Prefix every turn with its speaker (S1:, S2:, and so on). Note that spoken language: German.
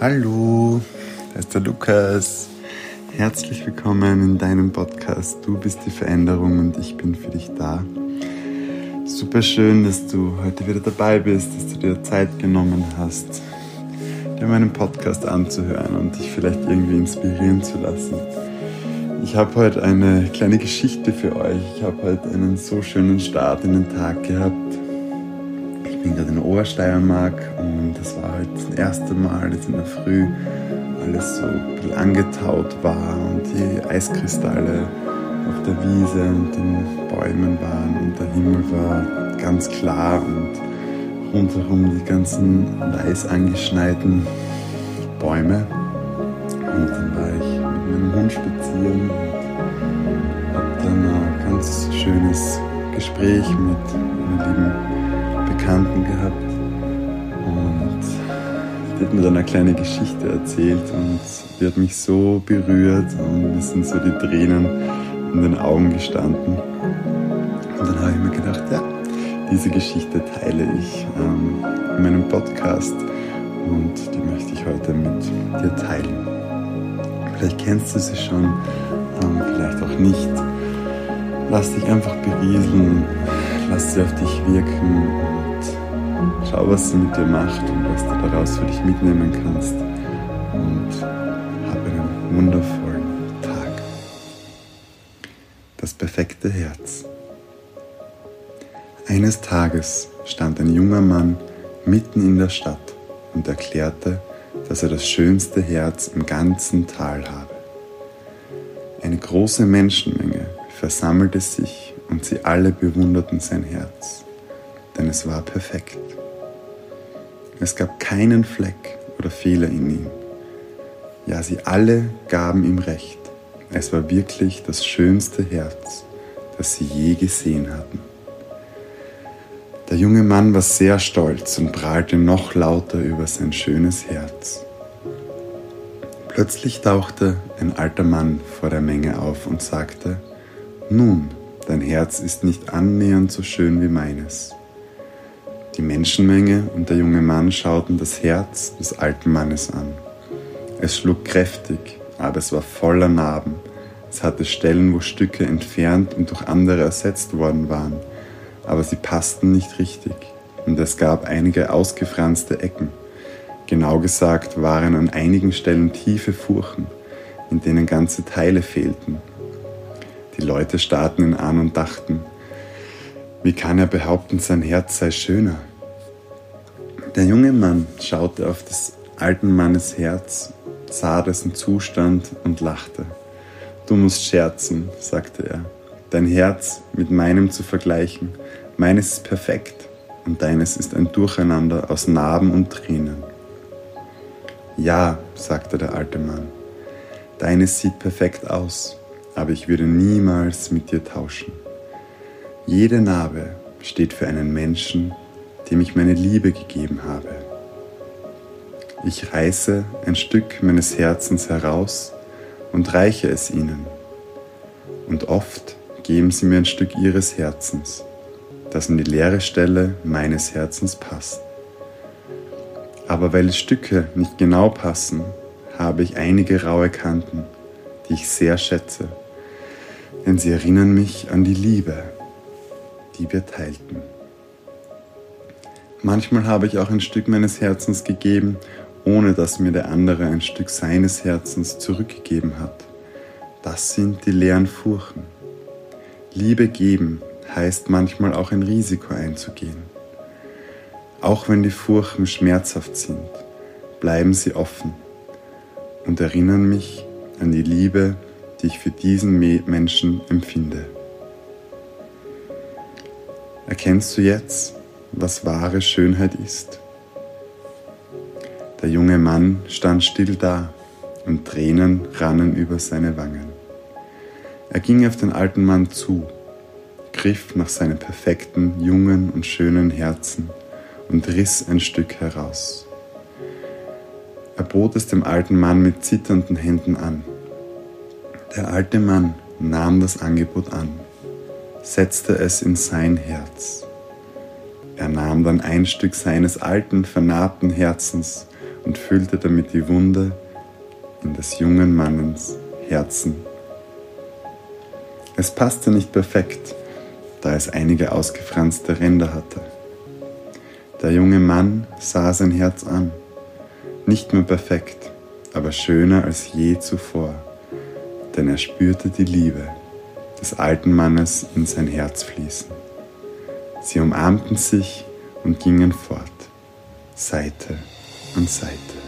S1: Hallo, da ist der Lukas. Herzlich willkommen in deinem Podcast. Du bist die Veränderung und ich bin für dich da. Super schön, dass du heute wieder dabei bist, dass du dir Zeit genommen hast, dir meinen Podcast anzuhören und dich vielleicht irgendwie inspirieren zu lassen. Ich habe heute eine kleine Geschichte für euch. Ich habe heute einen so schönen Start in den Tag gehabt. Gerade in Obersteiermark und das war heute das erste Mal, dass in der Früh alles so ein angetaut war und die Eiskristalle auf der Wiese und den Bäumen waren und der Himmel war ganz klar und rundherum die ganzen weiß angeschneiten Bäume. Und dann war ich mit meinem Hund spazieren und habe dann ein ganz schönes Gespräch mit einer lieben Bekannten gehabt. Und die hat mir dann eine kleine Geschichte erzählt und die hat mich so berührt und es sind so die Tränen in den Augen gestanden. Und dann habe ich mir gedacht, ja, diese Geschichte teile ich ähm, in meinem Podcast und die möchte ich heute mit dir teilen. Vielleicht kennst du sie schon, ähm, vielleicht auch nicht. Lass dich einfach berieseln, lass sie auf dich wirken schau, was sie mit dir macht und was du daraus für dich mitnehmen kannst. Und hab einen wundervollen Tag. Das perfekte Herz. Eines Tages stand ein junger Mann mitten in der Stadt und erklärte, dass er das schönste Herz im ganzen Tal habe. Eine große Menschenmenge versammelte sich und sie alle bewunderten sein Herz, denn es war perfekt. Es gab keinen Fleck oder Fehler in ihm. Ja, sie alle gaben ihm recht. Es war wirklich das schönste Herz, das sie je gesehen hatten. Der junge Mann war sehr stolz und prahlte noch lauter über sein schönes Herz. Plötzlich tauchte ein alter Mann vor der Menge auf und sagte, Nun, dein Herz ist nicht annähernd so schön wie meines. Die Menschenmenge und der junge Mann schauten das Herz des alten Mannes an. Es schlug kräftig, aber es war voller Narben. Es hatte Stellen, wo Stücke entfernt und durch andere ersetzt worden waren aber sie passten nicht richtig und es gab einige ausgefranste Ecken. Genau gesagt waren an einigen Stellen tiefe Furchen, in denen ganze Teile fehlten. Die Leute starrten ihn an und dachten, wie kann er behaupten, sein Herz sei schöner? Der junge Mann schaute auf des alten Mannes Herz, sah dessen Zustand und lachte. Du musst scherzen, sagte er, dein Herz mit meinem zu vergleichen Meines ist perfekt und deines ist ein Durcheinander aus Narben und Tränen. Ja, sagte der alte Mann, deines sieht perfekt aus, aber ich würde niemals mit dir tauschen. Jede Narbe steht für einen Menschen, dem ich meine Liebe gegeben habe. Ich reiße ein Stück meines Herzens heraus und reiche es ihnen. Und oft geben sie mir ein Stück ihres Herzens das in die leere Stelle meines Herzens passt. Aber weil die Stücke nicht genau passen, habe ich einige raue Kanten, die ich sehr schätze, denn sie erinnern mich an die Liebe, die wir teilten. Manchmal habe ich auch ein Stück meines Herzens gegeben, ohne dass mir der andere ein Stück seines Herzens zurückgegeben hat. Das sind die leeren Furchen. Liebe geben heißt manchmal auch ein Risiko einzugehen. Auch wenn die Furchen schmerzhaft sind, bleiben sie offen und erinnern mich an die Liebe, die ich für diesen Menschen empfinde. Erkennst du jetzt, was wahre Schönheit ist? Der junge Mann stand still da und Tränen rannen über seine Wangen. Er ging auf den alten Mann zu griff nach seinem perfekten, jungen und schönen Herzen und riss ein Stück heraus. Er bot es dem alten Mann mit zitternden Händen an. Der alte Mann nahm das Angebot an, setzte es in sein Herz. Er nahm dann ein Stück seines alten, vernarbten Herzens und füllte damit die Wunde in des jungen Mannes Herzen. Es passte nicht perfekt, da es einige ausgefranste Ränder hatte. Der junge Mann sah sein Herz an, nicht mehr perfekt, aber schöner als je zuvor, denn er spürte die Liebe des alten Mannes in sein Herz fließen. Sie umarmten sich und gingen fort, Seite an Seite.